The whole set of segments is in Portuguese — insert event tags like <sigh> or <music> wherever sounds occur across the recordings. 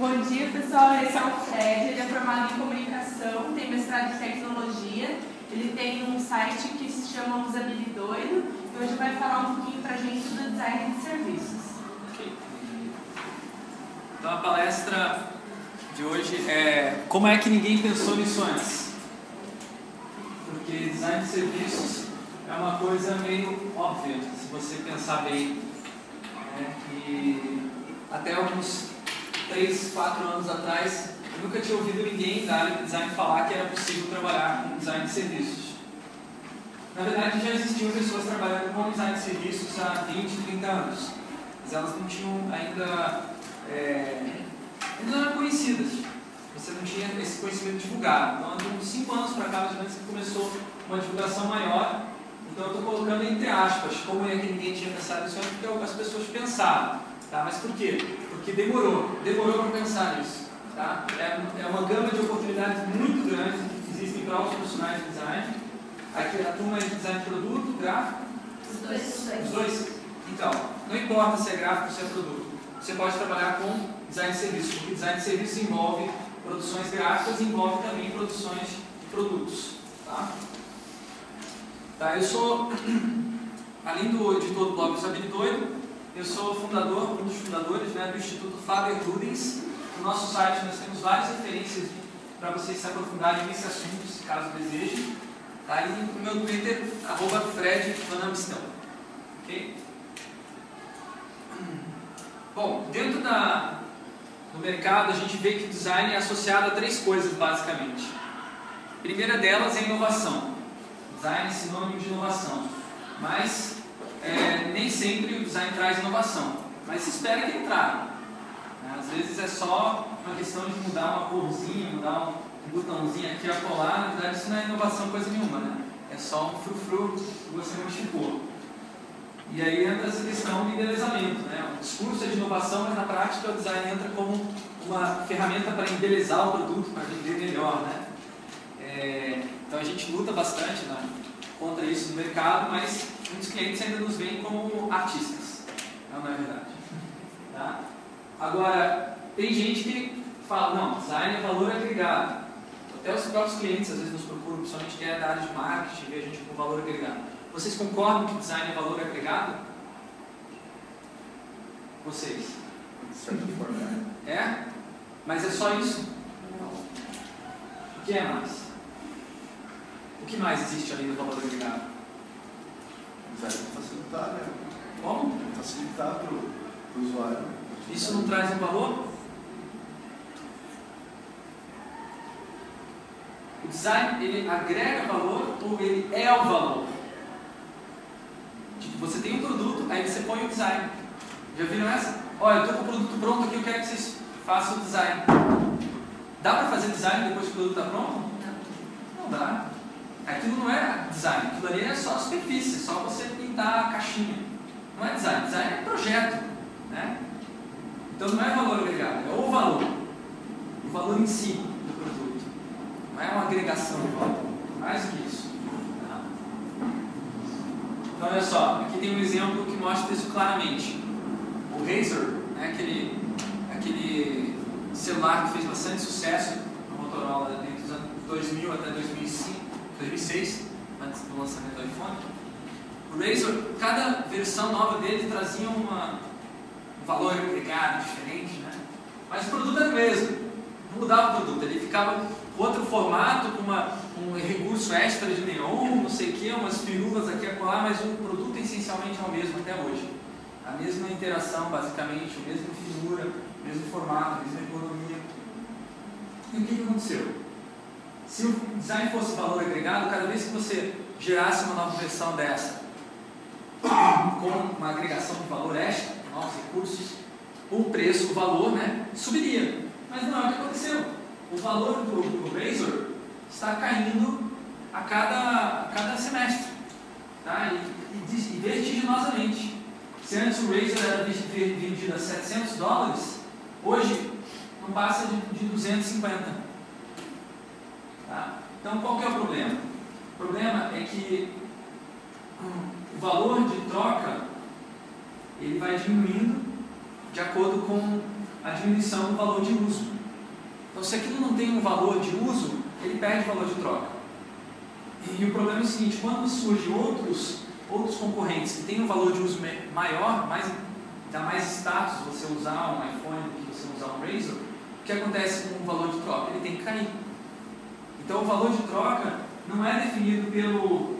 Bom dia, pessoal. Esse é o Fred. Ele é formado em comunicação, tem mestrado em tecnologia. Ele tem um site que se chama Usabilidoido e hoje vai falar um pouquinho para a gente do design de serviços. Ok. Então, a palestra de hoje é Como é que ninguém pensou nisso antes? Porque design de serviços é uma coisa meio óbvia, se você pensar bem. Né? E até alguns 3, 4 anos atrás, eu nunca tinha ouvido ninguém da área de design falar que era possível trabalhar com design de serviços. Na verdade, já existiam pessoas trabalhando com design de serviços há 20, 30 anos, mas elas não tinham ainda, é, ainda não eram conhecidas. Você não tinha esse conhecimento divulgado. Então, de uns 5 anos para cá, mais ou menos, que começou uma divulgação maior. Então, eu estou colocando entre aspas, como é que ninguém tinha pensado nisso antes, porque as pessoas pensaram. Tá? Mas por quê? Porque demorou, demorou para pensar nisso. Tá? É, é uma gama de oportunidades muito grande que existem para os profissionais de design. Aqui a turma é de design de produto, gráfico? Os dois. Os dois? Então, não importa se é gráfico ou se é produto. Você pode trabalhar com design de serviços, porque design de serviços envolve produções gráficas e envolve também produções de produtos. Tá? Tá, eu sou, <clears throat> além do editor do blog Sabine Doido, eu sou fundador, um dos fundadores né, do Instituto Faber Rudens. No nosso site nós temos várias referências para vocês se aprofundarem nesse assunto, se caso desejem. Tá? E no meu Twitter, arroba Fred. Ok? Bom, dentro da, do mercado a gente vê que design é associado a três coisas basicamente. A primeira delas é inovação. Design é sinônimo de inovação. Mas é, nem sempre o design traz inovação, mas se espera que ele traga. Né? Às vezes é só uma questão de mudar uma corzinha, mudar um botãozinho aqui a colar, na verdade isso não é inovação coisa nenhuma, né? é só um frufru que você modificou. E aí entra essa questão do embelezamento. Né? O discurso é de inovação, mas na prática o design entra como uma ferramenta para embelezar o produto, para vender melhor. Né? É, então a gente luta bastante né, contra isso no mercado, mas muitos clientes ainda nos veem como artistas. Não, não é verdade. Tá? Agora, tem gente que fala, não, design é valor agregado. Até os próprios clientes às vezes nos procuram, principalmente que é da área de marketing, vê a gente com valor agregado. Vocês concordam que design é valor agregado? Vocês? É? Mas é só isso? Não. O que é mais? O que mais existe além do valor agregado? Design para facilitar, né? Como? Facilitar para o usuário. Isso não traz um valor? O design, ele agrega valor ou ele é o valor? Tipo, você tem um produto, aí você põe o design. Já viram essa? Olha, eu estou com o produto pronto aqui, eu quero que vocês façam o design. Dá para fazer design depois que o produto está pronto? Não dá. Aquilo não é design, aquilo ali é só superfície, é só você pintar a caixinha. Não é design, design é projeto. Né? Então não é valor agregado, é o valor. O valor em si do produto. Não é uma agregação de valor. Mais do que isso. Então olha só, aqui tem um exemplo que mostra isso claramente. O Razer, né, aquele, aquele celular que fez bastante sucesso no Motorola entre os anos 2000 até 2005, 2006, antes do lançamento do iPhone. O Razer, cada versão nova dele trazia uma, um valor agregado diferente, né? mas o produto era o mesmo, não mudava o produto, ele ficava com outro formato, com uma, um recurso extra de neon, não sei o que, umas firulas aqui a colar, mas o produto essencialmente é o mesmo até hoje. A mesma interação, basicamente, a mesma finura, o mesmo formato, a mesma economia. E o que aconteceu? Se o design fosse valor agregado, cada vez que você gerasse uma nova versão dessa, com uma agregação de valor extra, novos recursos, o preço, o valor, né, subiria. Mas não é o que aconteceu. O valor do, do Razor está caindo a cada, a cada semestre. Tá? E, e, e vertiginosamente. Se antes o Razer era vendido a 700 dólares, hoje não passa de, de 250. Tá? Então, qual que é o problema? O problema é que o valor de troca ele vai diminuindo de acordo com a diminuição do valor de uso. Então, se aquilo não tem um valor de uso, ele perde valor de troca. E o problema é o seguinte: quando surgem outros, outros concorrentes que têm um valor de uso maior, mais, dá mais status você usar um iPhone do que você usar um Razor, o que acontece com o valor de troca? Ele tem que cair. Então, o valor de troca não é definido pelo,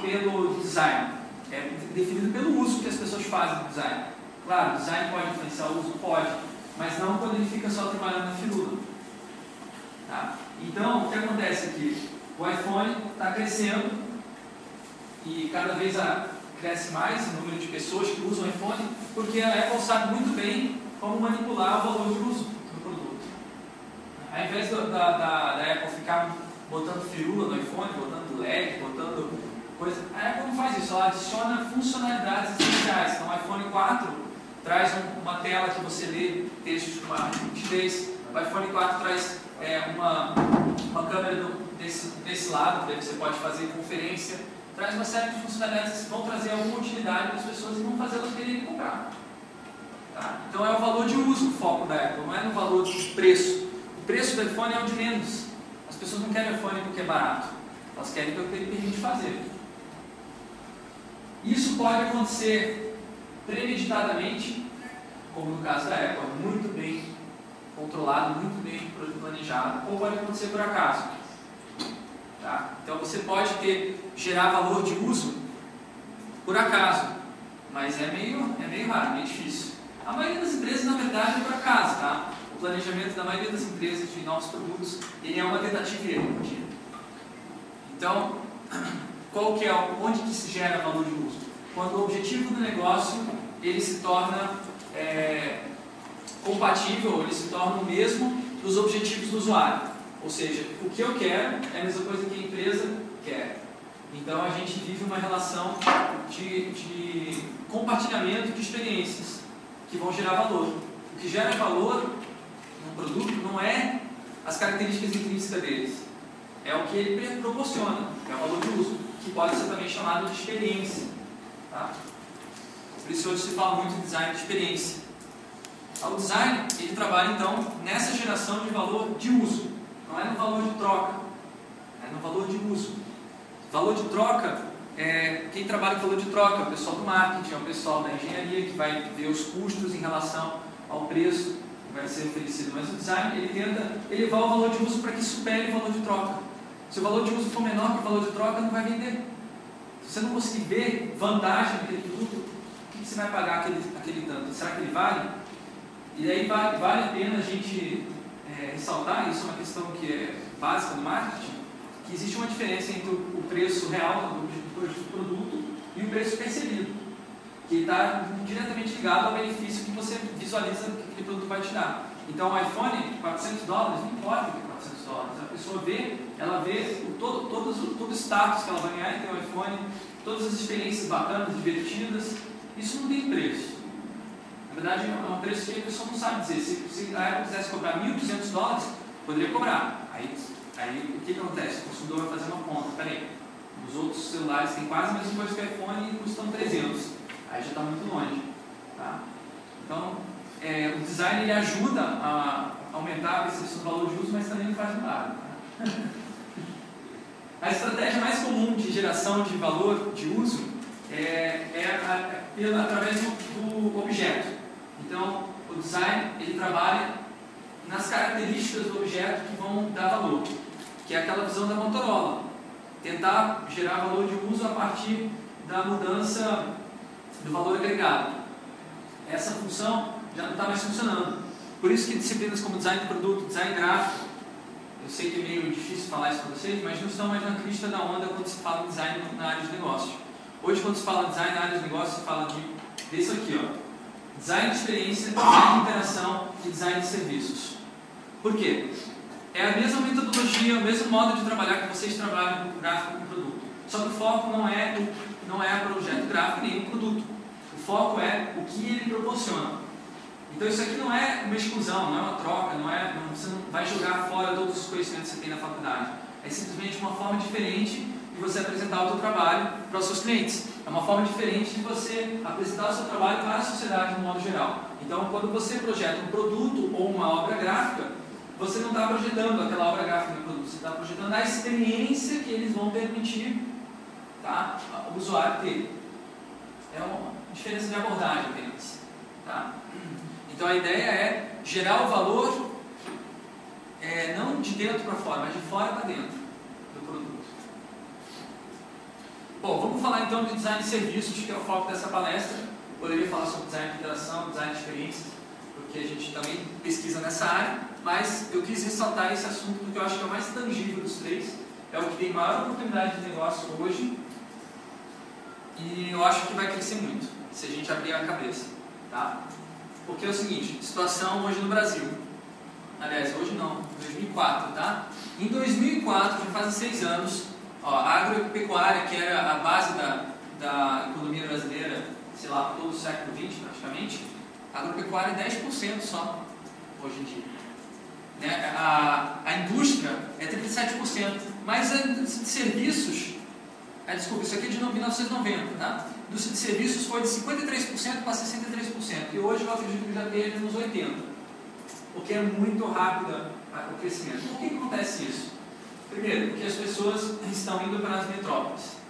pelo design, é definido pelo uso que as pessoas fazem do design. Claro, o design pode influenciar o uso? Pode, mas não quando ele fica só trabalhando na firula. Tá? Então, o que acontece aqui? O iPhone está crescendo e cada vez a, cresce mais o número de pessoas que usam o iPhone, porque a Apple sabe muito bem como manipular o valor de uso. Ao invés da, da, da Apple ficar botando firula no iPhone, botando LED, botando coisa, a Apple não faz isso, ela adiciona funcionalidades essenciais. Então, o iPhone 4 traz um, uma tela que você lê textos com uma nitidez, o iPhone 4 traz é, uma, uma câmera do, desse, desse lado, que você pode fazer conferência, traz uma série de funcionalidades que vão trazer alguma utilidade para as pessoas e vão fazer elas quererem comprar. Tá? Então é o valor de uso o foco da Apple, não é no valor de preço. O preço do iPhone é o de menos. As pessoas não querem iPhone porque é barato, elas querem porque ele permite fazer. Isso pode acontecer premeditadamente, como no caso da Apple, muito bem controlado, muito bem planejado, ou pode acontecer por acaso. Tá? Então você pode ter, gerar valor de uso por acaso, mas é meio, é meio raro, meio difícil. A maioria das empresas, na verdade, é por acaso. Tá? Planejamento da maioria das empresas de novos produtos ele é uma tentativa e erro. Então, <clears throat> qual que é, onde que se gera valor de uso? Quando o objetivo do negócio ele se torna é, compatível, ele se torna o mesmo dos objetivos do usuário. Ou seja, o que eu quero é a mesma coisa que a empresa quer. Então a gente vive uma relação de, de compartilhamento de experiências que vão gerar valor. O que gera valor no produto não é as características intrínsecas deles, é o que ele proporciona, é o valor de uso, que pode ser também chamado de experiência. Tá? Por isso hoje se fala muito de design de experiência. O design ele trabalha então nessa geração de valor de uso. Não é no valor de troca, é no valor de uso. Valor de troca, é, quem trabalha com valor de troca é o pessoal do marketing, é o pessoal da engenharia que vai ver os custos em relação ao preço vai ser oferecido. Mas o design ele tenta elevar o valor de uso para que supere o valor de troca. Se o valor de uso for menor que o valor de troca, não vai vender. Se você não conseguir ver vantagem naquele produto, o que você vai pagar aquele, aquele tanto? Será que ele vale? E aí vale, vale a pena a gente é, ressaltar, isso é uma questão que é básica do marketing, que existe uma diferença entre o preço real do produto e o preço percebido, que está diretamente ligado ao benefício que você visualiza que aquele produto vai te dar. Então, o iPhone, 400 dólares, não importa que é 400 dólares, a pessoa vê, ela vê o, todo, todo, todo o status que ela vai ganhar em ter um iPhone, todas as experiências bacanas, divertidas, isso não tem preço. Na verdade, é um preço que a pessoa não sabe dizer. Se, se a Apple quisesse cobrar 1.200 dólares, poderia cobrar. Aí, aí o que acontece? O consumidor vai fazer uma conta. Peraí, os outros celulares têm quase a mesma coisa que o iPhone e custam 300. Aí já está muito longe. Tá? Então, é, o design ele ajuda a aumentar a do valor de uso, mas também não faz nada. Tá? <laughs> A estratégia mais comum de geração de valor de uso é, é, é através do, do objeto. Então, o design ele trabalha nas características do objeto que vão dar valor, que é aquela visão da Motorola, tentar gerar valor de uso a partir da mudança do valor agregado. Essa função já não está mais funcionando. Por isso que disciplinas como design de produto, design gráfico, eu sei que é meio difícil falar isso para vocês, mas não estão mais na crista da onda quando se fala design na área de negócio. Hoje, quando se fala design na área de negócio, se fala de, desse aqui, ó, Design de experiência, design de interação e design de serviços. Por quê? É a mesma metodologia, o mesmo modo de trabalhar que vocês trabalham com gráfico e produto. Só que o foco não é, o, não é o projeto gráfico nem o produto. O foco é o que ele proporciona. Então isso aqui não é uma exclusão, não é uma troca, não é, não, você não vai jogar fora todos os conhecimentos que você tem na faculdade. É simplesmente uma forma diferente de você apresentar o seu trabalho para os seus clientes. É uma forma diferente de você apresentar o seu trabalho para a sociedade no modo geral. Então, quando você projeta um produto ou uma obra gráfica, você não está projetando aquela obra gráfica no produto, você está projetando a experiência que eles vão permitir tá, o usuário ter. É uma diferença de abordagem apenas. Tá? Então, a ideia é gerar o valor é, não de dentro para fora, mas de fora para dentro do produto. Bom, vamos falar então de design de serviços, que é o foco dessa palestra poderia falar sobre design de interação, design de experiências, porque a gente também pesquisa nessa área, mas eu quis ressaltar esse assunto porque eu acho que é o mais tangível dos três, é o que tem maior oportunidade de negócio hoje e eu acho que vai crescer muito se a gente abrir a cabeça, tá? Porque é o seguinte, situação hoje no Brasil, aliás, hoje não, 2004, tá? Em 2004, já faz seis anos, ó, a agropecuária, que era a base da, da economia brasileira, sei lá, todo o século XX praticamente, a agropecuária é 10% só, hoje em dia. Né? A, a indústria é 37%, mas a de serviços, é, desculpa, isso aqui é de 1990, tá? Indústria de serviços foi de 53% para 63%, e hoje eu acredito que já esteja nos 80%, o que é muito rápido o crescimento. Por que acontece isso? Primeiro, porque as pessoas estão indo para as metrópoles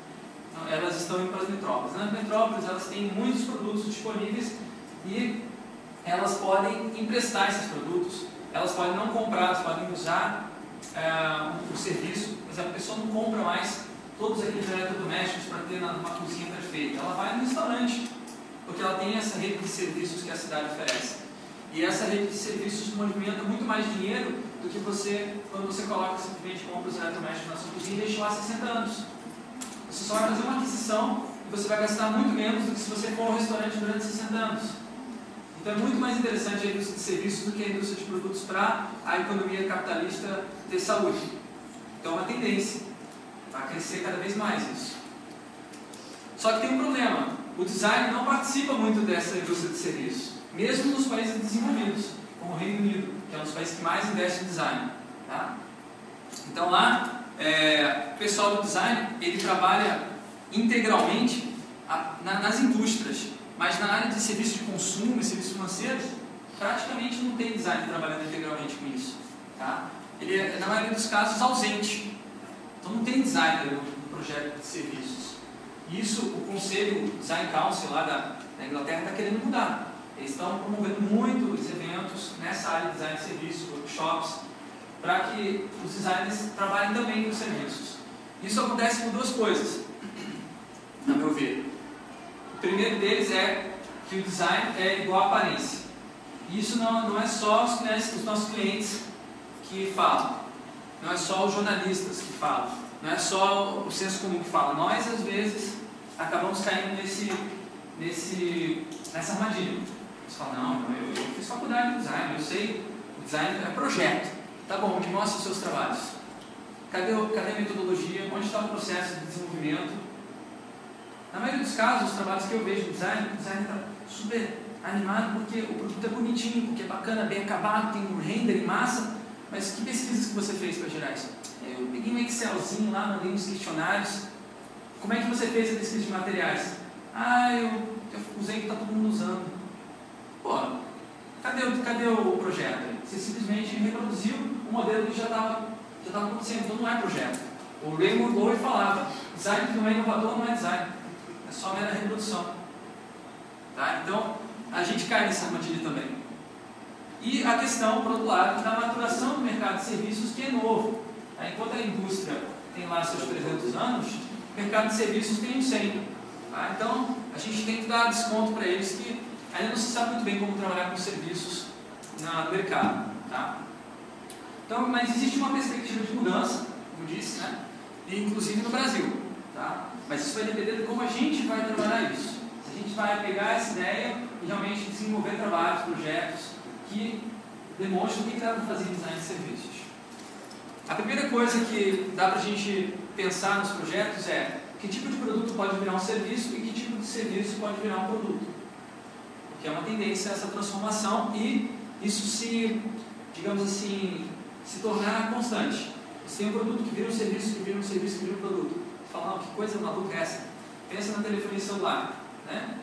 elas estão indo para as metrópoles. Nas metrópoles elas têm muitos produtos disponíveis e elas podem emprestar esses produtos, elas podem não comprar, elas podem usar é, o serviço, mas a pessoa não compra mais todos aqueles eletrodomésticos para ter uma cozinha perfeita. Ela vai no restaurante, porque ela tem essa rede de serviços que a cidade oferece. E essa rede de serviços movimenta muito mais dinheiro do que você, quando você coloca simplesmente compra os eletrodomésticos na sua cozinha e deixa lá 60 anos. Você só vai fazer uma aquisição e você vai gastar muito menos do que se você for ao restaurante durante 60 anos. Então é muito mais interessante a indústria de serviços do que a indústria de produtos para a economia capitalista ter saúde. Então é uma tendência. Vai crescer cada vez mais isso. Só que tem um problema. O design não participa muito dessa indústria de serviços. Mesmo nos países desenvolvidos, como o Reino Unido, que é um dos países que mais investe em design. Tá? Então lá é, o pessoal do design ele trabalha integralmente a, na, nas indústrias, mas na área de serviços de consumo e serviços financeiros, praticamente não tem design trabalhando integralmente com isso. Tá? Ele é, na maioria dos casos, ausente. Então não tem design no, projeto de serviços. Isso o Conselho Design Council lá da, da Inglaterra está querendo mudar. Eles estão promovendo muitos eventos nessa área de design de serviços, workshops, para que os designers trabalhem também com serviços. Isso acontece por duas coisas, a meu ver. O primeiro deles é que o design é igual à aparência. Isso não, não é só os, clientes, os nossos clientes que falam, não é só os jornalistas que falam, não é só o senso comum que fala. Nós, às vezes, acabamos caindo nesse, nesse, nessa armadilha. Você fala, não, eu, eu fiz faculdade de design, eu sei, design é projeto. Tá bom, me mostra os seus trabalhos. Cadê, cadê a metodologia? Onde está o processo de desenvolvimento? Na maioria dos casos, os trabalhos que eu vejo no design, o design está super animado porque o produto é bonitinho, porque é bacana, bem acabado, tem um render em massa. Mas que pesquisas que você fez para gerar isso? Eu peguei um Excelzinho lá, mandei uns questionários. Como é que você fez a pesquisa de materiais? Ah, eu, eu usei que está todo mundo usando. Pô, cadê, cadê o projeto? Você simplesmente reproduziu um modelo que já estava já estava acontecendo, então não é projeto. O Raymond Lowe falava, design que não é inovador não é design, é só mera reprodução. Tá? Então, a gente cai nessa armadilha também. E a questão, por outro lado, da maturação do mercado de serviços, que é novo. Enquanto a indústria tem lá seus 300 anos, o mercado de serviços tem uns 100. Tá? Então, a gente tem que dar desconto para eles que ainda não se sabe muito bem como trabalhar com serviços no mercado. Tá? Então, mas existe uma perspectiva de mudança, como disse, né? Inclusive no Brasil. Tá? Mas isso vai depender de como a gente vai trabalhar isso. Se a gente vai pegar essa ideia e realmente desenvolver trabalhos, projetos que demonstram o que dá para fazer design de serviços. A primeira coisa que dá para a gente pensar nos projetos é que tipo de produto pode virar um serviço e que tipo de serviço pode virar um produto. Porque é uma tendência essa transformação e isso se, digamos assim, se tornar constante. Você tem um produto que vira um serviço, que vira um serviço, que vira um produto. Você fala, que coisa maluca é essa? Pensa na telefonia celular. Né?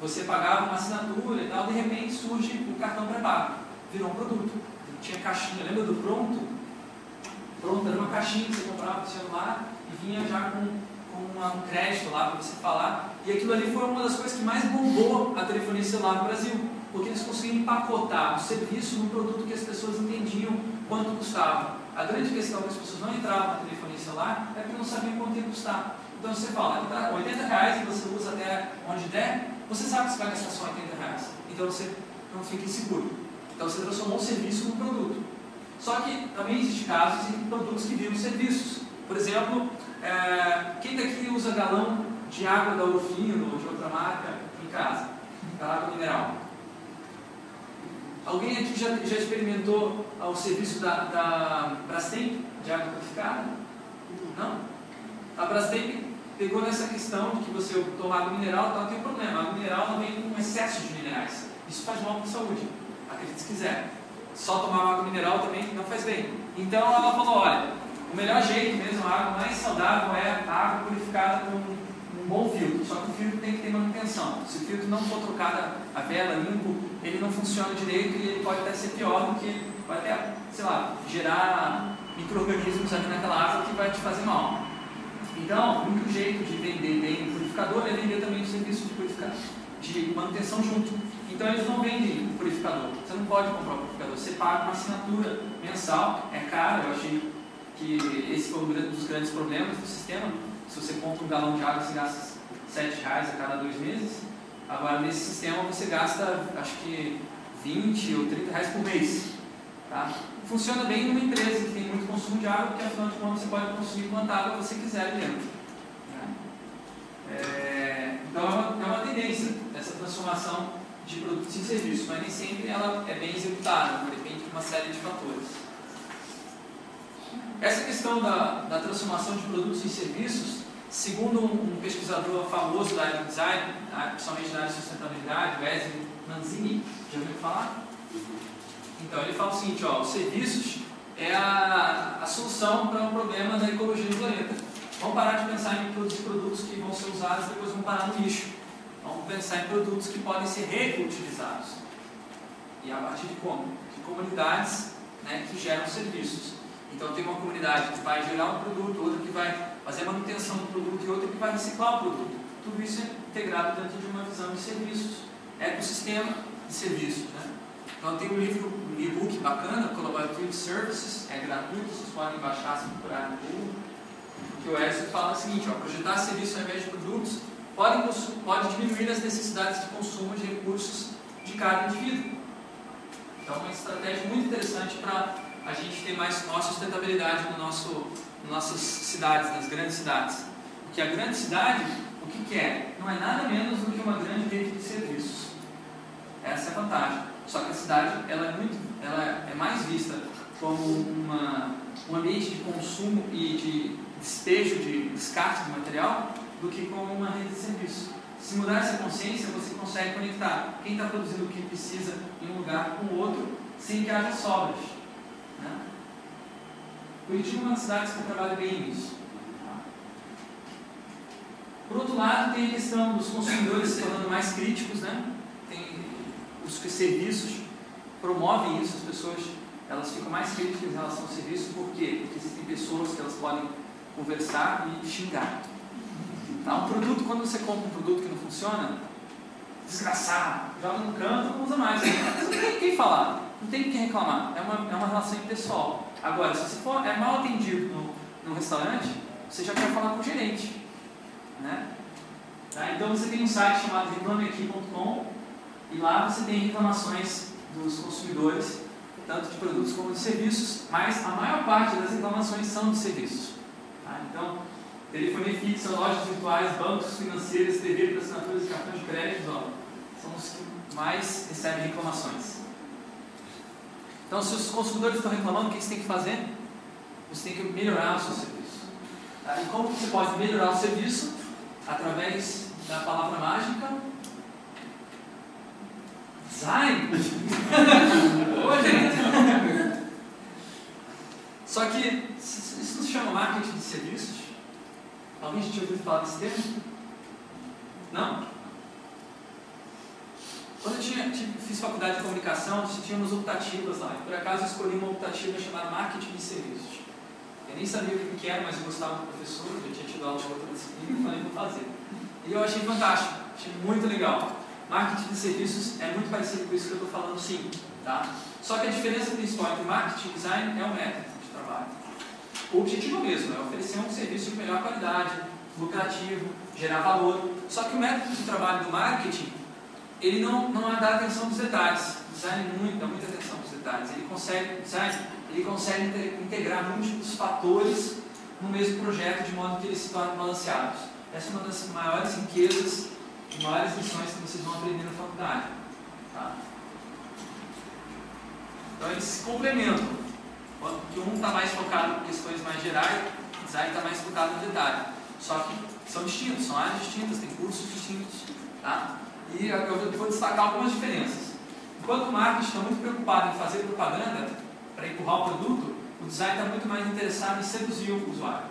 Você pagava uma assinatura e tal, de repente surge o cartão pré-pago, virou um produto. Tinha caixinha, lembra do pronto? Pronto, era uma caixinha que você comprava no celular e vinha já com, com uma, um crédito lá para você falar. E aquilo ali foi uma das coisas que mais bombou a telefonia celular no Brasil, porque eles conseguiam empacotar o serviço num produto que as pessoas entendiam quanto custava. A grande questão que as pessoas não entravam na telefonia celular é porque não sabiam quanto ia custar. Então você fala, tá 80 reais e você usa até onde der, você sabe que você vai gastar só 80 reais. Então você não fica inseguro. Então você transformou o serviço num produto. Só que também existem casos em produtos que viram serviços. Por exemplo, é, quem daqui usa galão de água da Orfino ou de outra marca em casa? Da água mineral. Alguém aqui já, já experimentou o serviço da, da Brastemp de água purificada? Não? A Brastemp pegou nessa questão de que você toma água mineral, tá, tem um problema. A água mineral não vem com excesso de minerais. Isso faz mal para a saúde. Acredite se quiser. Só tomar água mineral também não faz bem. Então ela falou, olha, o melhor jeito mesmo, a água mais saudável é a água purificada com um bom filtro. Só que o filtro tem que ter manutenção. Se o filtro não for trocado a vela, limpo, ele não funciona direito e ele pode até ser pior do que, vai até, sei lá, gerar micro-organismos ali naquela água que vai te fazer mal. Então, o único jeito de vender bem o purificador é vender também o serviço de purificação, de manutenção junto. Então, eles não vendem o purificador. Você não pode comprar o purificador. Você paga uma assinatura mensal, é caro. Eu achei que esse foi um dos grandes problemas do sistema. Se você compra um galão de água, você gasta 7 reais a cada dois meses. Agora, nesse sistema, você gasta, acho que 20 ou 30 reais por mês. Tá? Funciona bem numa empresa que tem muito consumo de água, porque afinal de contas você pode consumir quanta água você quiser dentro. Né? É, então é uma, é uma tendência essa transformação de produtos em serviços, mas nem sempre ela é bem executada, depende de uma série de fatores. Essa questão da, da transformação de produtos em serviços, segundo um, um pesquisador famoso da área do design, principalmente da área de sustentabilidade, Wesley Manzini, já ouviu falar? Então ele fala o seguinte, ó, os serviços é a, a solução para um problema da ecologia do planeta. Vamos parar de pensar em produzir produtos que vão ser usados e depois vão parar no lixo. Vamos pensar em produtos que podem ser reutilizados. E a partir de como? De comunidades né, que geram serviços. Então tem uma comunidade que vai gerar um produto, outra que vai fazer a manutenção do produto e outra que vai reciclar o produto. Tudo isso é integrado dentro de uma visão de serviços, ecossistema de serviços. Né? Então tem um livro, um e-book bacana, Collaborative Services, é gratuito, vocês podem baixar se procurar no Google. Que o Edson fala o seguinte, ó, projetar serviços ao invés de produtos pode, pode diminuir as necessidades de consumo de recursos de cada indivíduo. Então é uma estratégia muito interessante para a gente ter mais nossa sustentabilidade no nosso, nas nossas cidades, nas grandes cidades. Porque a grande cidade, o que, que é? Não é nada menos do que uma grande rede de serviços. Essa é a vantagem. Só que a cidade ela é, muito, ela é mais vista como uma, um ambiente de consumo e de despejo, de descarte de material, do que como uma rede de serviço. Se mudar essa consciência, você consegue conectar quem está produzindo o que precisa em um lugar com o outro, sem que haja sobras. Né? Curitiba é uma das cidades que trabalha bem nisso. Por outro lado, tem a questão dos consumidores se tornando mais críticos, né? Os serviços promovem isso, as pessoas elas ficam mais críticas em relação ao serviço, por quê? Porque existem pessoas que elas podem conversar e xingar. Tá? Um produto, quando você compra um produto que não funciona, desgraçado, joga no canto, não usa mais. Não tem quem falar, não tem quem reclamar, é uma, é uma relação impessoal. Agora, se você for é mal atendido no, no restaurante, você já quer falar com o gerente. Né? Tá? Então você tem um site chamado reclameaqui.com e lá você tem reclamações dos consumidores, tanto de produtos como de serviços, mas a maior parte das reclamações são de serviços. Tá? Então, telefonia fixa, lojas virtuais, bancos financeiros, TV para assinaturas e cartões de crédito, ó, são os que mais recebem reclamações. Então, se os consumidores estão reclamando, o que você tem que fazer? Você tem que melhorar o seu serviço. Tá? E como você pode melhorar o serviço? Através da palavra mágica Sai! <laughs> Ô, gente! Só que isso não se chama marketing de serviços? Alguém já tinha ouvido falar desse termo? Não? tinha, fiz faculdade de comunicação, tínhamos optativas lá. E por acaso eu escolhi uma optativa chamada Marketing de Serviços. Eu nem sabia o que era, mas eu gostava do professor, eu tinha tido aula de outra disciplina e falei, vou fazer. E eu achei fantástico, achei muito legal. Marketing de serviços é muito parecido com isso que eu estou falando, sim. Tá? Só que a diferença principal entre marketing e design é o método de trabalho. O objetivo é mesmo, é oferecer um serviço de melhor qualidade, lucrativo, gerar valor. Só que o método de trabalho do marketing, ele não, não dá atenção dos detalhes. O design muito, dá muita atenção dos detalhes. Ele consegue, design, ele consegue integrar múltiplos fatores no mesmo projeto de modo que eles se tornem balanceados. Essa é uma das maiores riquezas maiores lições que vocês vão aprender na faculdade. Tá? Então eles se complementam. Porque um está mais focado em questões mais gerais, o design está mais focado no detalhe. Só que são distintos, são áreas distintas, tem cursos distintos. Tá? E eu vou destacar algumas diferenças. Enquanto o marketing está muito preocupado em fazer propaganda para empurrar o produto, o design está muito mais interessado em seduzir o usuário.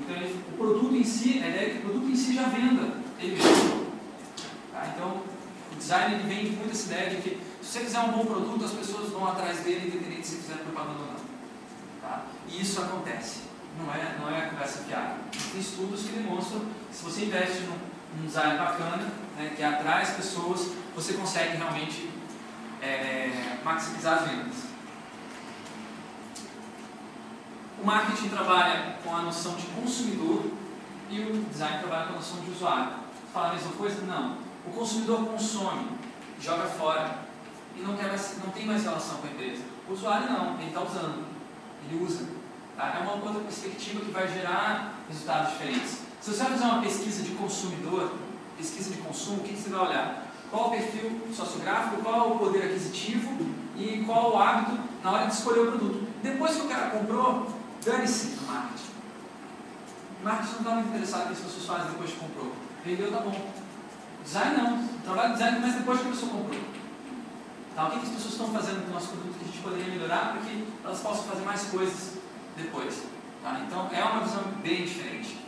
Então, o produto em si, a ideia é que o produto em si já venda ele mesmo. Então, o design ele vem muito essa ideia de que se você fizer um bom produto, as pessoas vão atrás dele independente se fizer propaganda ou não. Tá? E isso acontece. Não é, não é conversa fiada. Tem estudos que demonstram que se você investe num, num design bacana, né, que atrai as pessoas, você consegue realmente é, maximizar as vendas. O marketing trabalha com a noção de consumidor e o design trabalha com a noção de usuário. Fala a mesma coisa? Não. O consumidor consome, joga fora e não, quer não tem mais relação com a empresa. O usuário não, ele está usando, ele usa. Tá? É uma outra perspectiva que vai gerar resultados diferentes. Se você vai fazer uma pesquisa de consumidor, pesquisa de consumo, o que você vai olhar? Qual o perfil sociográfico, qual o poder aquisitivo e qual o hábito na hora de escolher o produto. Depois que o cara comprou, dane-se no marketing. O marketing não está muito interessado no que as pessoas fazem depois que comprou. Vendeu, tá bom. Design não. Trabalho de design começa depois que a pessoa comprou. Tá? O que, que as pessoas estão fazendo com o nosso produto que a gente poderia melhorar para que elas possam fazer mais coisas depois? Tá? Então é uma visão bem diferente.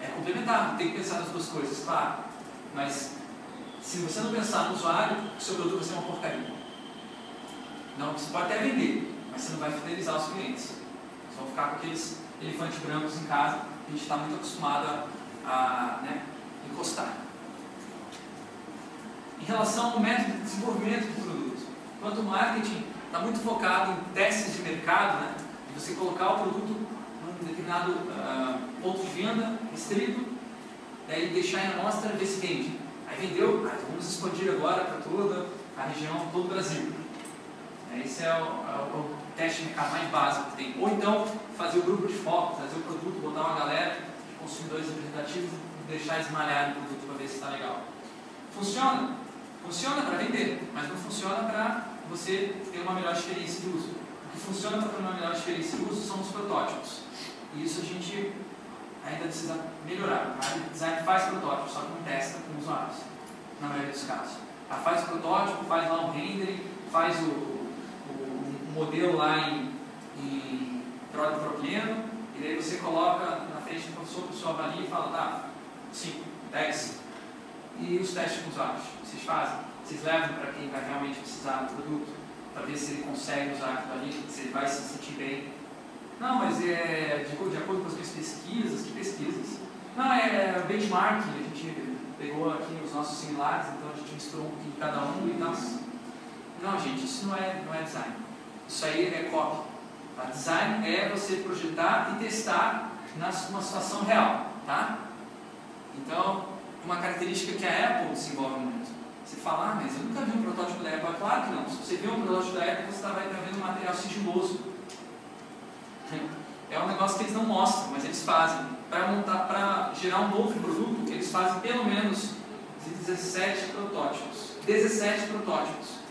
É complementar, tem que pensar nas duas coisas, claro. Mas se você não pensar no usuário, o seu produto vai ser uma porcaria. Não, você pode até vender, mas você não vai fidelizar os clientes. Vocês vão ficar com aqueles elefantes brancos em casa que a gente está muito acostumado a, a né, encostar. Em relação ao método de desenvolvimento do produto, enquanto o marketing está muito focado em testes de mercado, né, de você colocar o produto num determinado uh, ponto de venda restrito, daí deixar em amostra e ver se vende. Aí vendeu, ah, então vamos expandir agora para toda a região, todo o Brasil. É, esse é o, é o, teste de mercado mais básico que tem. Ou então fazer o grupo de foco, trazer o produto, botar uma galera de consumidores representativos e deixar esmalhar o produto para ver se está legal. Funciona? Funciona para vender, mas não funciona para você ter uma melhor experiência de uso. O que funciona para ter uma melhor experiência de uso são os protótipos. E isso a gente ainda precisa melhorar. A design faz protótipo, só que não testa com usuários, na maioria dos casos. Ela faz o protótipo, faz lá um rendering, faz o, o, o modelo lá em, em propileno, e daí você coloca na frente do professor, o professor avalia e fala, tá, 5, 10. E os testes com usuários? Vocês fazem? Vocês levam para quem vai realmente precisar do produto? Para ver se ele consegue usar aquilo ali, se ele vai se sentir bem. Não, mas é de, de acordo com as minhas pesquisas, que pesquisas? Não, é benchmarking, a gente pegou aqui os nossos similares, então a gente misturou um pouquinho de cada um e tal. Não, gente, isso não é, não é design. Isso aí é copy. Tá? Design é você projetar e testar numa situação real. Tá? Então, uma característica que a Apple desenvolve muito. Você fala, ah, mas eu nunca vi um protótipo da Apple. Claro que não. Se você vê um protótipo da Apple, você vai estar vendo um material sigiloso. É um negócio que eles não mostram, mas eles fazem. Para montar, para gerar um novo produto, eles fazem pelo menos 17 protótipos. 17 protótipos.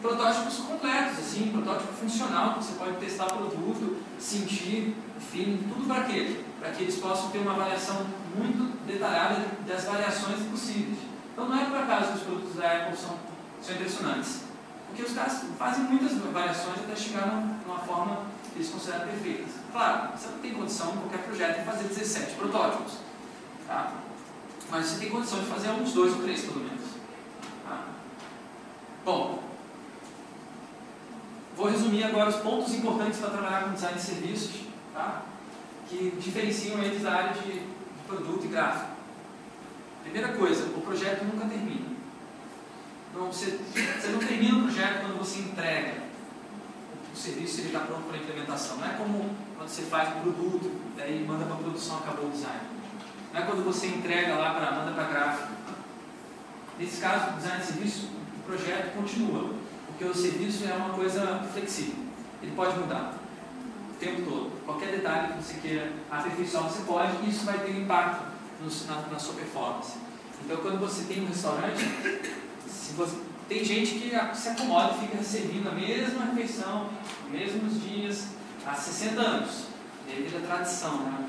Protótipos completos, assim, protótipo funcional, que você pode testar o produto, sentir, enfim, tudo para quê? Para que eles possam ter uma avaliação muito detalhada das variações possíveis. Então não é por acaso que os produtos da Apple são, são impressionantes. Porque os caras fazem muitas variações até chegar numa forma que eles consideram perfeitas. Claro, você não tem condição em qualquer projeto de fazer 17 protótipos. Tá? Mas você tem condição de fazer uns dois ou três, pelo menos. Tá? Bom, vou resumir agora os pontos importantes para trabalhar com design de serviços, tá? Que diferenciam eles da área de, produto e gráfico. Primeira coisa, o projeto nunca termina. Não, você, você não termina o projeto quando você entrega o serviço ele está pronto para implementação. Não é como quando você faz um produto, daí manda para a produção, acabou o design. Não é quando você entrega lá para manda para gráfico. Nesse caso, o design de serviço, o projeto continua, porque o serviço é uma coisa flexível. Ele pode mudar tempo todo. Qualquer detalhe que você queira aperfeiçoar, você pode, e isso vai ter um impacto no, na, na sua performance. Então, quando você tem um restaurante, você, tem gente que se acomoda e fica servindo a mesma refeição, mesmos dias, há 60 anos. Devido à tradição, né?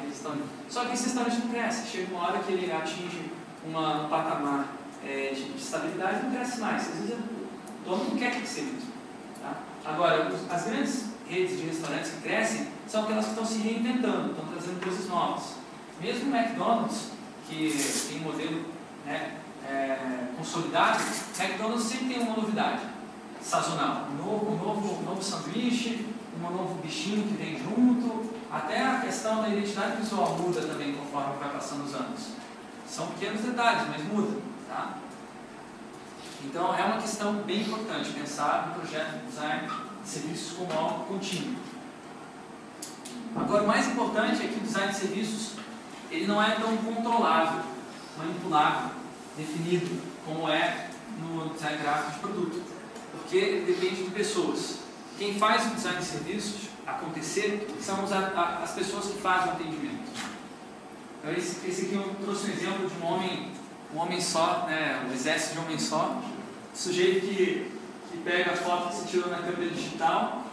Só que esse restaurante não cresce. Chega uma hora que ele atinge uma, um patamar é, de, de, estabilidade não cresce mais. Às vezes o dono não quer que isso. Tá? Agora, as grandes redes de restaurantes que crescem são aquelas que estão se reinventando, estão trazendo coisas novas. Mesmo o McDonald's, que tem um modelo né, é, consolidado, McDonald's sempre tem uma novidade sazonal. Um novo, um novo, um novo sanduíche, um novo bichinho que vem junto. Até a questão da identidade visual muda também conforme vai passando os anos. São pequenos detalhes, mas muda. Tá? Então é uma questão bem importante pensar no projeto de design de serviços como algo contínuo. Agora, o mais importante é que o design de serviços ele não é tão controlável, manipulável definido como é no design gráfico de produto, porque depende de pessoas. Quem faz o design de serviços acontecer são as pessoas que fazem o atendimento. Então, esse, esse aqui eu trouxe um exemplo de um homem, um homem só, né, um exército de um homem só, sujeito que, que pega a foto que se tirou na câmera digital,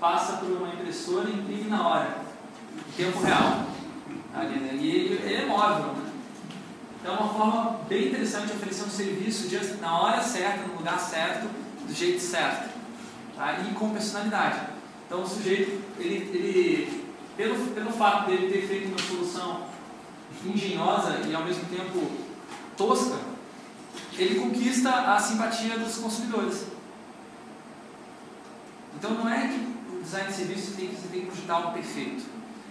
passa por uma impressora e imprime na hora, em tempo real. Né? E ele, ele é móvel, né? Então é uma forma bem interessante de oferecer um serviço na hora certa, no lugar certo, do jeito certo. Tá? E com personalidade. Então o sujeito, ele, ele pelo, pelo fato dele ter feito uma solução engenhosa e ao mesmo tempo tosca, ele conquista a simpatia dos consumidores. Então não é que o design de serviço tem que, você tem que perfeito,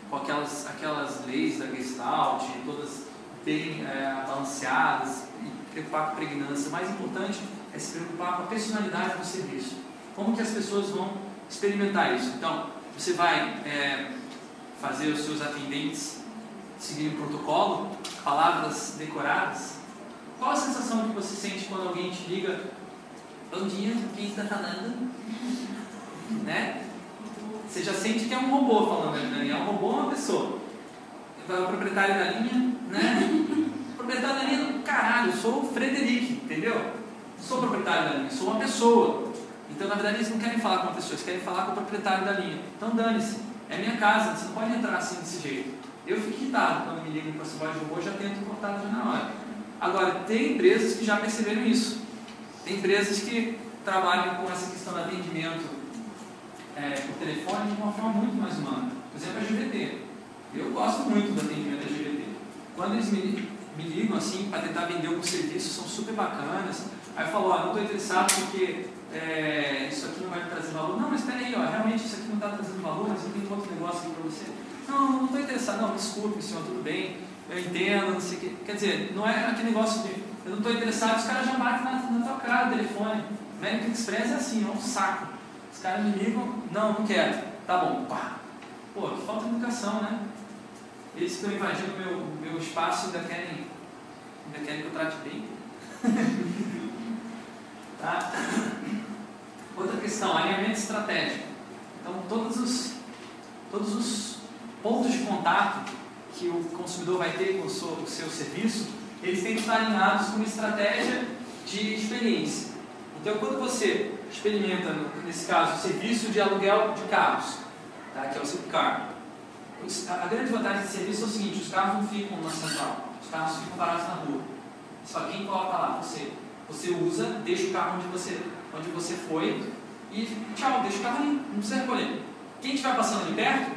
com aquelas, aquelas leis da Gestalt, todas bem é, balanceadas e preocupar com pregnância. O mais importante é se preocupar com a personalidade do serviço. Como que as pessoas vão experimentar isso? Então, você vai é, fazer os seus atendentes seguirem um protocolo, palavras decoradas. Qual a sensação que você sente quando alguém te liga? Bom dia, quem está falando? Né? Você já sente que é um robô falando, né? É um robô uma pessoa? o proprietário da linha, né? proprietário da linha, caralho, eu sou o Frederic, entendeu? Não sou proprietário da linha, sou uma pessoa. Então, na verdade, eles não querem falar com uma pessoa, eles querem falar com o proprietário da linha. Então, dane-se, é minha casa, você não pode entrar assim desse jeito. Eu fico irritado quando me ligam para essa voz de robô, já tento cortar já na hora. Agora, tem empresas que já perceberam isso. Tem empresas que trabalham com essa questão do atendimento é, por telefone de uma forma muito mais humana. Por exemplo, a GVT. Eu gosto muito do atendimento LGBT. Quando eles me, me ligam assim para tentar vender algum serviço, são super bacanas. Aí eu falo, ó, não estou interessado porque é, isso aqui não vai me trazer valor. Não, mas espera aí, ó, realmente isso aqui não está trazendo valor, mas eu tenho outro negócio aqui para você. Não, não estou interessado. Não, desculpe, senhor, tudo bem, eu entendo, não sei o quê. Quer dizer, não é aquele negócio de eu não estou interessado, os caras já batem na, na tua cara o telefone. American Express é assim, é um saco. Os caras me ligam, não, não quero. Tá bom, pá. Pô, que falta de educação, né? Eles estão invadindo o meu, meu espaço ainda querem, ainda querem que eu trate bem. <laughs> tá? Outra questão, alinhamento estratégico. Então, todos os, todos os pontos de contato que o consumidor vai ter com o seu, o seu serviço, eles têm que estar alinhados com uma estratégia de experiência. Então, quando você experimenta, nesse caso, serviço de aluguel de carros, tá? que é o Zipcar, a grande vantagem desse serviço é o seguinte: os carros não ficam na central, os carros ficam parados na rua. Só quem coloca lá? Você. Você usa, deixa o carro onde você, onde você foi e tchau, deixa o carro ali, não precisa recolher. Quem estiver passando ali perto,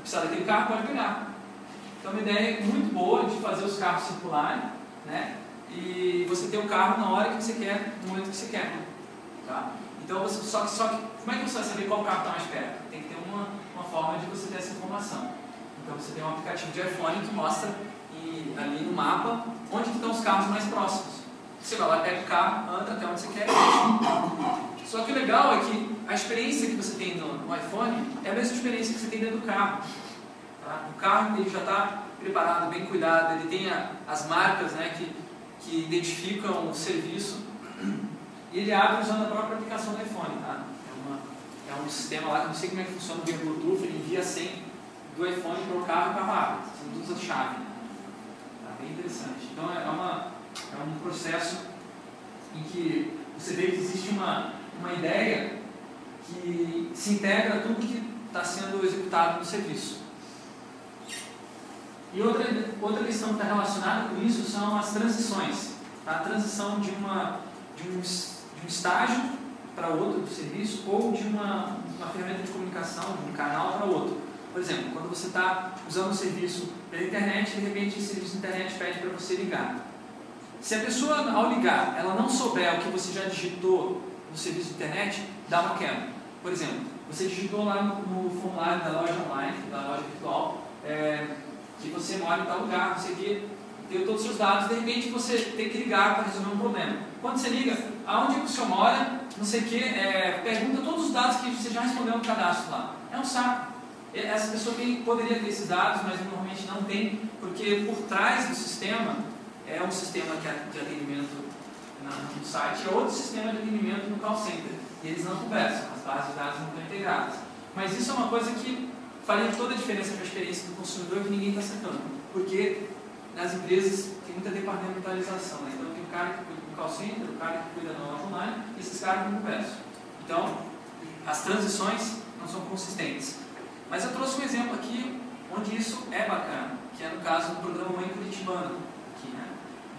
precisar daquele carro, pode pegar. Então, uma ideia muito boa de fazer os carros circularem, né? E você ter o carro na hora que você quer, no momento que você quer. Tá? Então, você, só, que, só que, como é que você vai saber qual carro está mais perto? Tem que ter uma, uma forma de você ter essa informação. Então, você tem um aplicativo de iPhone que mostra e, ali no mapa onde estão os carros mais próximos. Você vai lá, pega o carro, anda até onde você quer. Só que o legal é que a experiência que você tem no, no iPhone é a mesma experiência que você tem dentro do carro. Tá? O carro ele já está preparado, bem cuidado, ele tem a, as marcas né, que, que identificam o serviço e ele abre usando a própria aplicação do iPhone. Tá? É, uma, é um sistema lá que não sei como é que funciona via Bluetooth, ele envia sem do iPhone para o carro e o carro abre. Você não usa chave. Tá bem interessante. Então é, uma, é um processo em que você vê que existe uma, uma ideia que se integra tudo que está sendo executado no serviço. E outra, outra questão que está relacionada com isso são as transições. Tá? A transição de, uma, de, um, um estágio para outro serviço ou de uma, uma ferramenta de comunicação, de um canal para outro. Por exemplo, quando você está usando o serviço pela internet, de repente esse serviço de internet pede para você ligar. Se a pessoa, ao ligar, ela não souber o que você já digitou no serviço de internet, dá uma quebra. Por exemplo, você digitou lá no, no formulário da loja online, da loja virtual, é, que você mora em tal lugar, não sei o deu todos os seus dados, de repente você tem que ligar para resolver um problema. Quando você liga, aonde é que o senhor mora, não sei o que, é, pergunta todos os dados que você já respondeu no cadastro lá. É um saco. Essa pessoa tem, poderia ter esses dados, mas normalmente não tem, porque por trás do sistema é um sistema de atendimento no site, é outro sistema de atendimento no call center. E eles não conversam, as bases de dados não estão integradas. Mas isso é uma coisa que faria toda a diferença para a experiência do consumidor que ninguém está acertando. Porque nas empresas tem muita departamentalização. Né? Então tem o cara que call center, o cara que cuida da loja online, esses caras não conversam. Então, as transições não são consistentes. Mas eu trouxe um exemplo aqui onde isso é bacana, que é no caso do programa Mãe Curitibana. Aqui, né?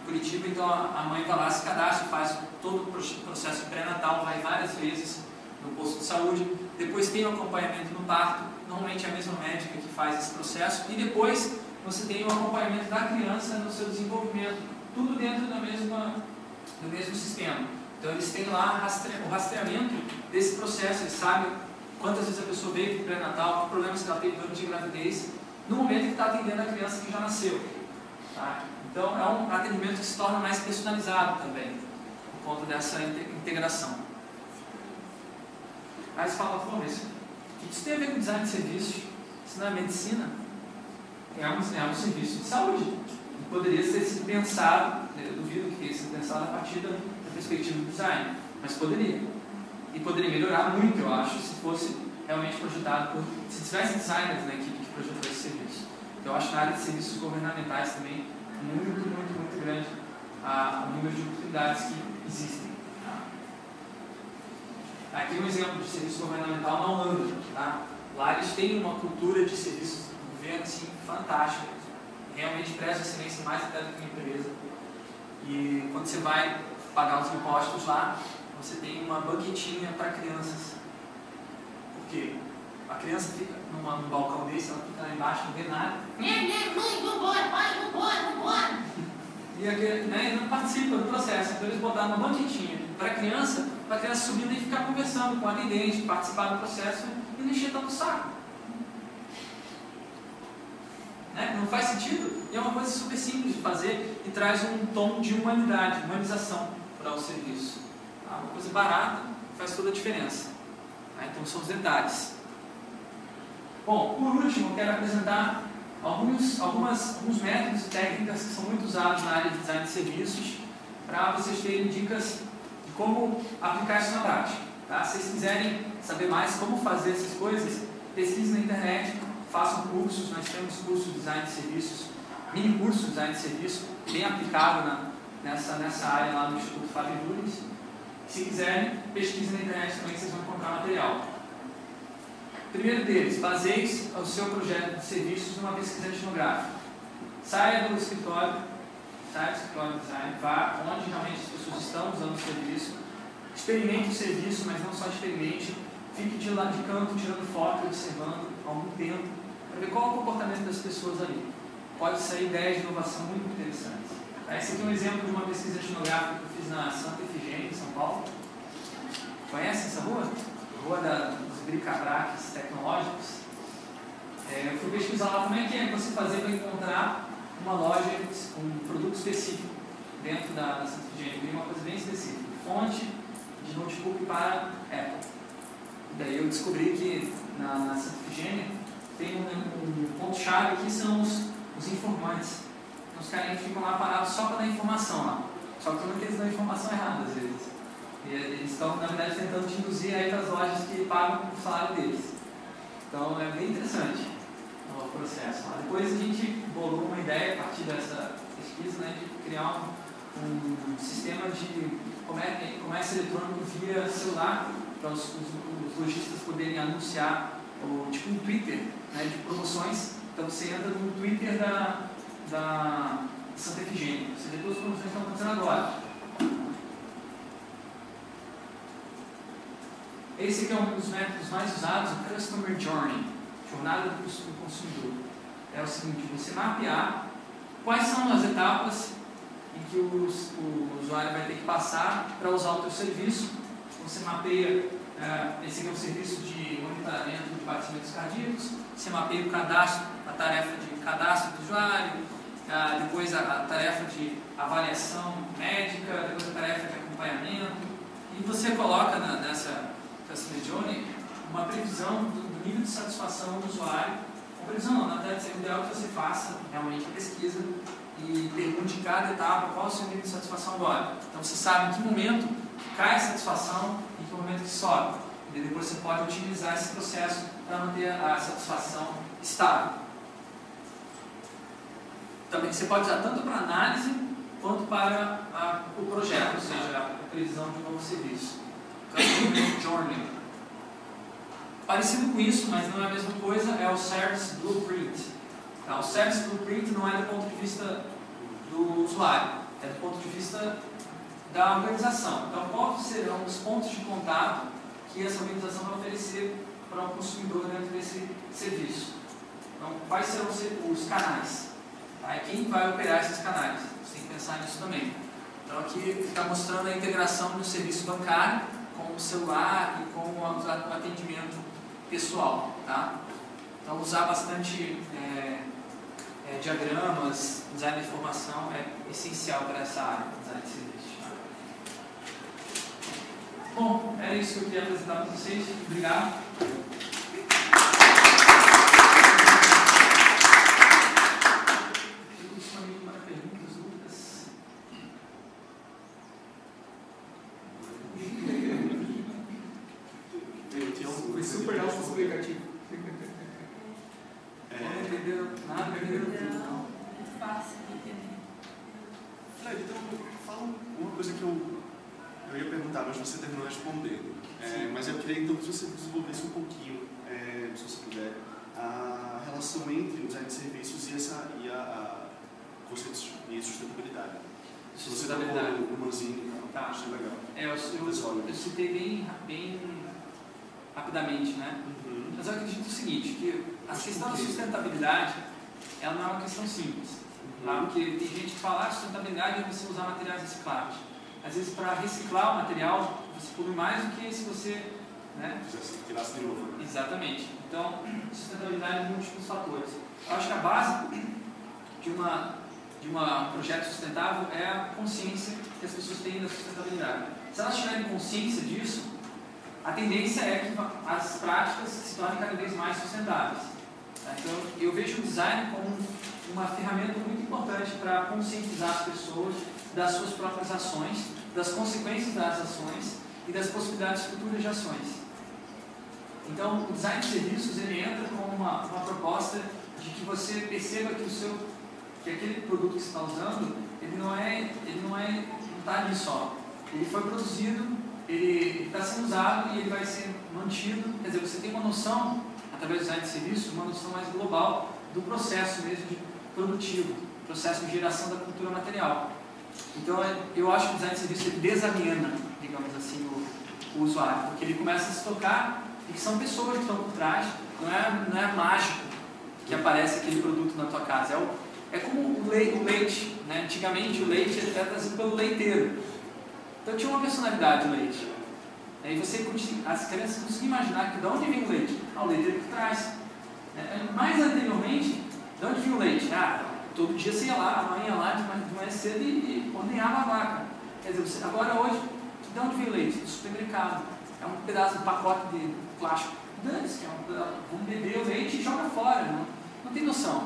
Em Curitiba, então a mãe vai lá, se cadastra, faz todo o processo pré-natal, vai várias vezes no posto de saúde, depois tem o acompanhamento no parto, normalmente é a mesma médica que faz esse processo, e depois você tem o acompanhamento da criança no seu desenvolvimento, tudo dentro da mesma, do mesmo sistema. Então eles têm lá o rastreamento desse processo, eles sabem quantas vezes a pessoa veio para o pré-natal, que problemas que ela teve durante a gravidez, no momento que está atendendo a criança que já nasceu. Tá? Então é um atendimento que se torna mais personalizado também, por conta dessa integração. Aí você fala, pô, mas isso tem a ver com design de serviços? Isso não é medicina? É um, é um serviço de saúde. Poderia ter sido pensado, eu duvido que tenha sido pensado a partir da, perspectiva do design, mas poderia e poderia melhorar muito, eu acho, se fosse realmente projetado por. se tivesse designers na equipe que projetou esse serviço. Então, eu acho na área de serviços governamentais também muito, muito, muito grande a, o número de oportunidades que existem. Tá? Aqui um exemplo de serviço governamental na Holanda. Tá? Lá eles têm uma cultura de serviços do governo assim, fantástica. Realmente presta excelência mais até do que a empresa. E quando você vai pagar os impostos lá, você tem uma banquetinha para crianças. Por quê? A criança fica numa, num balcão desse, ela fica lá embaixo, não vê nada. Mãe, vambora, pai, vambora, vambora. E a, né, não participa do processo. Então eles botaram uma banquetinha para a criança, para a criança subir e ficar conversando com o atendente, participar do processo e não encher tanto o saco. Né? Não faz sentido. E é uma coisa super simples de fazer e traz um tom de humanidade, humanização para o serviço. Tá? Uma coisa barata faz toda a diferença. Tá? Então são os detalhes. Bom, por último, quero apresentar alguns, algumas, alguns métodos e técnicas que são muito usados na área de design de serviços para vocês terem dicas de como aplicar isso na prática. Tá? Se vocês quiserem saber mais como fazer essas coisas, pesquisem na internet, façam cursos, nós temos cursos de design de serviços, mini curso de design de serviço, bem aplicado na, nessa, nessa área lá no Instituto Fábio Nunes. Se quiserem, pesquisem na internet também vocês vão encontrar material. Primeiro deles, baseie o seu projeto de serviços numa pesquisa etnográfica. Saia do escritório, saia do escritório de design, vá onde realmente as pessoas estão usando o serviço, experimente o serviço, mas não só experimente, fique de, lá, de canto tirando foto, observando algum tempo, para ver qual é o comportamento das pessoas ali. Pode sair ideias de inovação muito interessantes. Esse aqui é um exemplo de uma pesquisa etnográfica que eu fiz na Santa Efigênia, em São Paulo. Conhece essa rua? Rua da, dos bricabraques tecnológicos. É, eu fui pesquisar lá como é que é você fazer para encontrar uma loja com um produto específico dentro da, da Santa Efigênia. uma coisa bem específica. Fonte de notebook para Apple. Daí eu descobri que na, na Santa Efigênia tem um, um ponto-chave que são os, os informantes. Os caras que ficam lá parados só para dar informação lá. Só que eles dão informação errada às vezes. E eles estão, na verdade, tentando te induzir aí para as lojas que pagam o salário deles. Então é bem interessante o processo. Depois a gente bolou uma ideia a partir dessa pesquisa né, de criar um, um sistema de comércio eletrônico via celular para os, os, os lojistas poderem anunciar, ou, tipo um Twitter né, de promoções. Então você entra no Twitter da, da Santa Efigênia. Você vê todas as promoções que estão acontecendo agora. Esse aqui é um dos métodos mais usados, o Customer Journey, jornada do consumidor. É o seguinte, você mapear quais são as etapas em que os, o usuário vai ter que passar para usar o teu serviço. Você mapeia, esse aqui é um serviço de monitoramento de batimentos cardíacos, você mapeia o cadastro, a tarefa de cadastro do usuário, é, depois a, tarefa de avaliação médica, depois a tarefa de acompanhamento, e você coloca na, nessa Journey uma previsão do, do nível de satisfação do usuário. Uma previsão não, na verdade, é ideal que você faça realmente a pesquisa e pergunte em cada etapa qual é o seu nível de satisfação agora. Então você sabe em que momento cai a satisfação momento que sobe. E depois você pode utilizar esse processo para manter a satisfação estável. Também você pode usar tanto para análise quanto para a, o projeto, ou seja, a previsão de um novo serviço. Journey. Parecido com isso, mas não é a mesma coisa, é o Service Blueprint. Tá? O Service Blueprint não é do ponto de vista do usuário, é do ponto de vista da organização. Então, quais serão os pontos de contato que essa organização vai oferecer para o um consumidor dentro desse serviço? Então, quais serão os canais? Tá? E quem vai operar esses canais? Você tem que pensar nisso também. Então, aqui está mostrando a integração no serviço bancário com o celular e com o atendimento pessoal. Tá? Então, usar bastante é, é, diagramas, design de informação é essencial para essa área, design de serviço. Bom, é isso que eu queria apresentar para vocês. Obrigado. Rapidamente, né? Uhum. Mas eu acredito o seguinte, que a questão da sustentabilidade, ela não é uma questão simples, uhum. tá? Porque tem gente que fala, ah, sustentabilidade é você usar materiais recicláveis. Às vezes, para reciclar o material, você polui mais do que se você... Né? Tirasse de novo. Exatamente. Então, sustentabilidade é múltiplos fatores. Eu acho que a base de, uma, de uma, um projeto sustentável é a consciência que as pessoas têm da sustentabilidade. Se elas tiverem consciência disso, a tendência é que as práticas se tornem cada vez mais sustentáveis. Tá? Então, eu vejo o design como uma ferramenta muito importante para conscientizar as pessoas das suas próprias ações, das consequências das ações e das possibilidades futuras de ações. Então, o design de serviços ele entra como uma, uma proposta de que você perceba que o seu que aquele produto que você está usando ele não é ele não é está ali só. Ele foi produzido ele está sendo usado e ele vai ser mantido. Quer dizer, você tem uma noção, através do design de serviço, uma noção mais global do processo mesmo produtivo, processo de geração da cultura material. Então, é, eu acho que o design de serviço ele desaliena, digamos assim, o, o usuário, porque ele começa a se tocar e que são pessoas que estão por trás, não é, não é mágico que aparece aquele produto na tua casa. É, o, é como o leite, o leite né? antigamente o leite era trazido pelo leiteiro. Então tinha uma personalidade o leite. Aí você, as crianças conseguem imaginar que de onde vem o leite? Ah, o leiteiro que traz. É, mais anteriormente, de onde vinha o leite? Ah, todo dia você ia lá, a mãe ia lá de manhã, de manhã cedo e, e ordenhava a vaca. Quer dizer, você, agora hoje, de onde vem leite? Do supermercado. É um pedaço de pacote de plástico. Dane-se, é um, vamos beber o leite e joga fora. Não, não tem noção.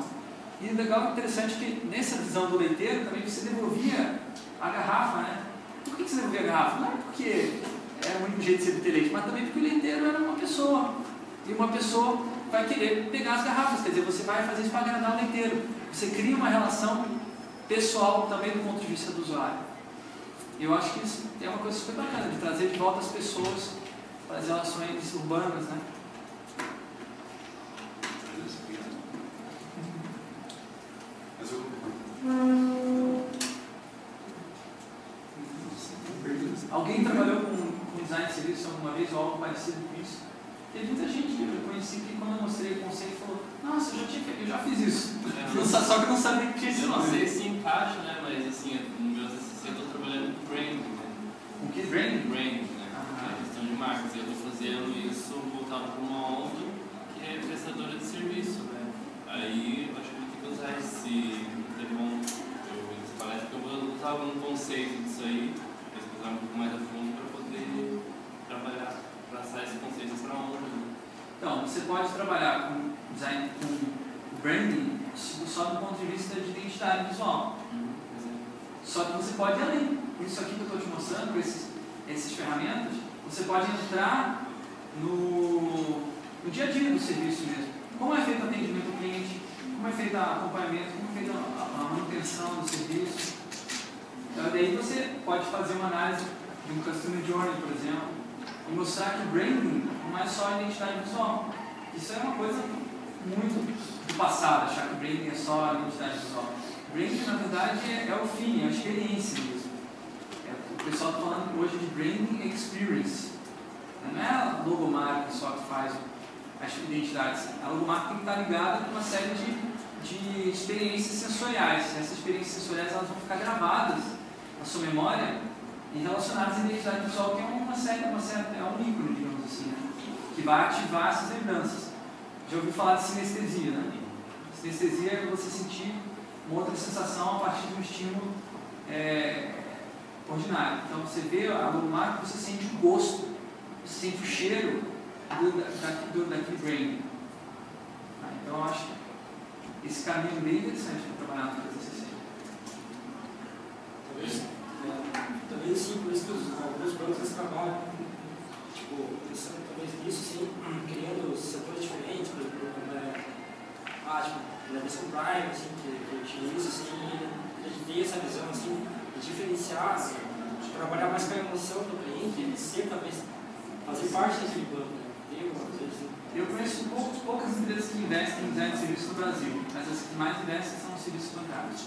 E legal, interessante que nessa visão do leiteiro também você devolvia a garrafa, né? Por que você devolvia a garrafa? Não é porque era o único jeito de você ter leite, mas também porque o leiteiro era uma pessoa. E uma pessoa vai querer pegar as garrafas, quer dizer, você vai fazer isso para agradar o leiteiro. Você cria uma relação pessoal também do ponto de vista do usuário. Eu acho que isso é uma coisa super bacana, de trazer de volta as pessoas para as relações urbanas, né? Alguém trabalhou com, com design de serviço alguma vez ou algo parecido com isso? Teve muita gente que eu conheci que quando eu mostrei o conceito falou, nossa, eu já, tinha, eu já fiz isso. É, <laughs> só que eu não sabia que tinha esse nome. Eu não sei se encaixa, né? Mas assim, no meu TCC eu estou trabalhando com branding. Né? O que? Branding? Branding, né? Ah. A questão de marcas. Eu estou fazendo isso voltado para uma ONG que é prestadora de serviço, né? Aí eu acho que vou ter que usar esse bom eu essa palestra, porque eu vou usar algum conceito disso aí, pesquisar um pouco mais a fundo para poder trabalhar, traçar esse conceito para onde. Né? Então, você pode trabalhar com design, com branding, só do ponto de vista de identidade visual. Só que você pode ir além. Isso aqui que eu estou te mostrando, com esses, essas ferramentas, você pode entrar no, no dia a dia do serviço mesmo. Como é feito o atendimento ao cliente, como é feito o acompanhamento, como é feita a, a manutenção do serviço. Então, daí você pode fazer uma análise de um Customer Journey, por exemplo, e mostrar que branding não é só identidade visual. Isso é uma coisa muito do passado, achar que branding é só identidade visual. Branding, na verdade, é, é o fim, é a experiência mesmo. É, o pessoal está falando hoje de branding experience. Não é a logomarca só que faz as identidades. A logomarca tem que estar ligada com uma série de, de experiências sensoriais. Essas experiências sensoriais elas vão ficar gravadas na sua memória e relacionadas à identidade visual, que é uma série, uma série é um ícone, digamos assim, né? que vai ativar essas lembranças. Já ouviu falar de sinestesia, né? Sinestesia é você sentir uma outra sensação a partir de um estímulo é, ordinário. Então você vê a logomarca, você sente o gosto, você sente o cheiro do, da, do, daquele brain. Ah, então eu acho esse caminho bem interessante para trabalhar no TCC. Talvez, sim, por isso que os, alguns bancos trabalham, tipo, pensando talvez nisso, <clears throat> criando setores diferentes, por exemplo, é, ah, tipo, na versão Prime, assim, que, que utiliza, assim, a gente tem essa visão, assim, de diferenciar, assim, de trabalhar mais com a emoção do cliente, ele ser, talvez, fazer parte daquele banco, né? Eu conheço poucos, poucas empresas que investem em design de serviço no Brasil, mas as que mais investem são os serviços bancários.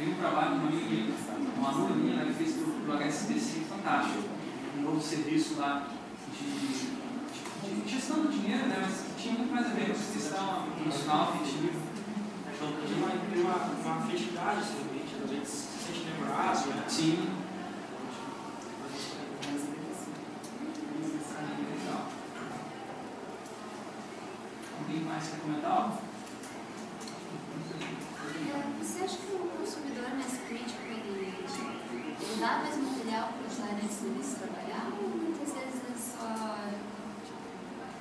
Tem um trabalho de uma aluna minha, que fez para o HSBC fantástico. Um novo serviço lá de, de, de gestão do dinheiro, né, mas tinha muito mais a ver com questão emocional, afetiva. Então, tem uma, uma, uma afetividade, às vezes se sente lembrado, né? Sim. Alguém mais quer comentar algo? É, você acha que o consumidor mais crítico ele, ele dá mais material para os áreas de serviço trabalhar ou muitas vezes é só.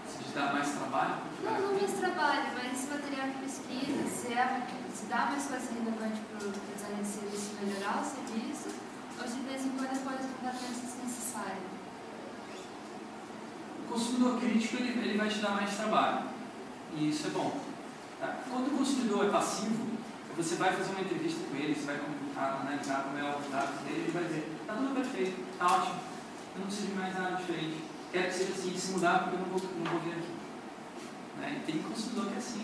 Se dá mais trabalho? Não, não mais trabalho, mas material de pesquisa, se, é, se dá mais coisa relevante para os áreas de serviço melhorar o serviço, ou de vez em quando pode dar mais desnecessário. O consumidor crítico ele, ele vai te dar mais trabalho. E isso é bom. Tá? Quando o consumidor é passivo, você vai fazer uma entrevista com ele, você vai analisar como é o dados dele, ele vai dizer, está tudo perfeito, está ótimo, eu não preciso de mais nada diferente. Quero que seja assim, se mudar porque eu não vou, não vou vir aqui. Né? E tem consumidor que é assim.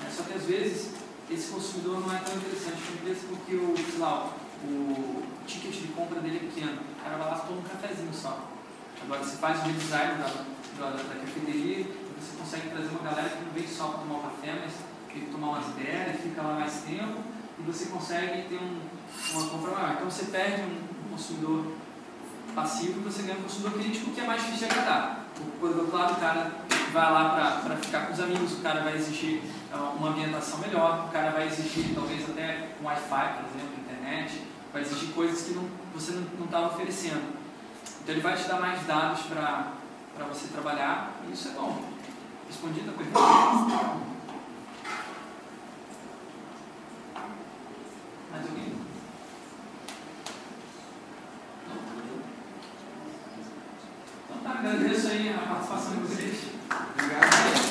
Né? Só que às vezes esse consumidor não é tão interessante porque o, sei lá, o ticket de compra dele é pequeno. O cara vai lá toma um cafezinho só. Agora você faz o redesign da, da, da cafeteria, você consegue trazer uma galera que não vem só para tomar um café, mas tem que tomar umas ideias, fica lá mais tempo, e você consegue ter um, uma compra maior. Então você perde um, um consumidor passivo e você ganha um consumidor crítico que é mais difícil de agradar. Por outro lado, o cara vai lá para ficar com os amigos, o cara vai exigir uh, uma ambientação melhor, o cara vai exigir talvez até um Wi-Fi, por exemplo, internet, vai exigir coisas que não, você não estava oferecendo. Então ele vai te dar mais dados para você trabalhar e isso é bom. Respondida a pergunta? Mais alguém? Então tá, agradeço aí a participação de vocês. Obrigado.